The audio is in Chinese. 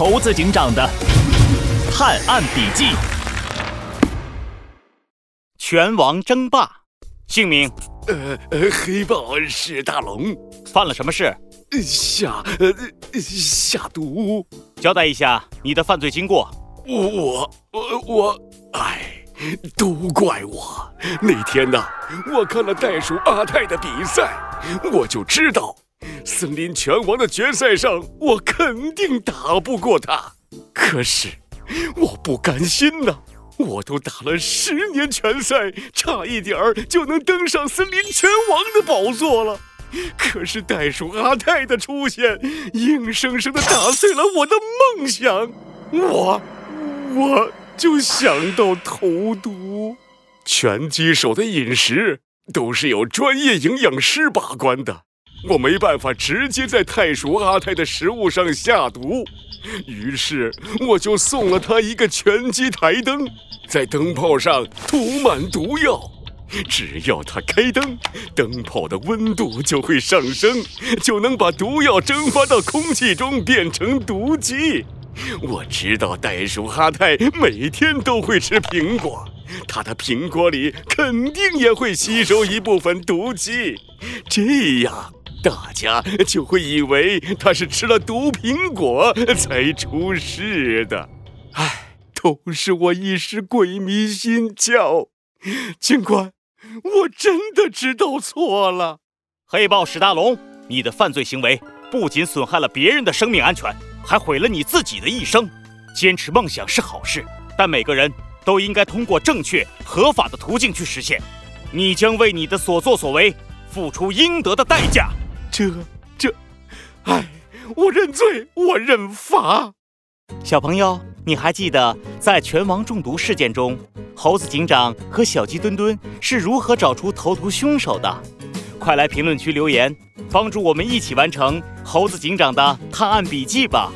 猴子警长的探案笔记：拳王争霸。姓名：呃呃，黑豹史大龙。犯了什么事？下呃下毒。交代一下你的犯罪经过。我我我我，哎，都怪我。那天呢，我看了袋鼠阿泰的比赛，我就知道。森林拳王的决赛上，我肯定打不过他。可是我不甘心呐，我都打了十年拳赛，差一点儿就能登上森林拳王的宝座了。可是袋鼠阿泰的出现，硬生生的打碎了我的梦想。我我就想到投毒。拳击手的饮食都是由专业营养师把关的。我没办法直接在太鼠阿泰的食物上下毒，于是我就送了他一个拳击台灯，在灯泡上涂满毒药。只要他开灯，灯泡的温度就会上升，就能把毒药蒸发到空气中变成毒剂。我知道袋鼠阿泰每天都会吃苹果，他的苹果里肯定也会吸收一部分毒剂，这样。大家就会以为他是吃了毒苹果才出事的，唉，都是我一时鬼迷心窍。警官，我真的知道错了。黑豹史大龙，你的犯罪行为不仅损害了别人的生命安全，还毁了你自己的一生。坚持梦想是好事，但每个人都应该通过正确合法的途径去实现。你将为你的所作所为付出应得的代价。这这，哎，我认罪，我认罚。小朋友，你还记得在拳王中毒事件中，猴子警长和小鸡墩墩是如何找出投毒凶手的？快来评论区留言，帮助我们一起完成猴子警长的探案笔记吧！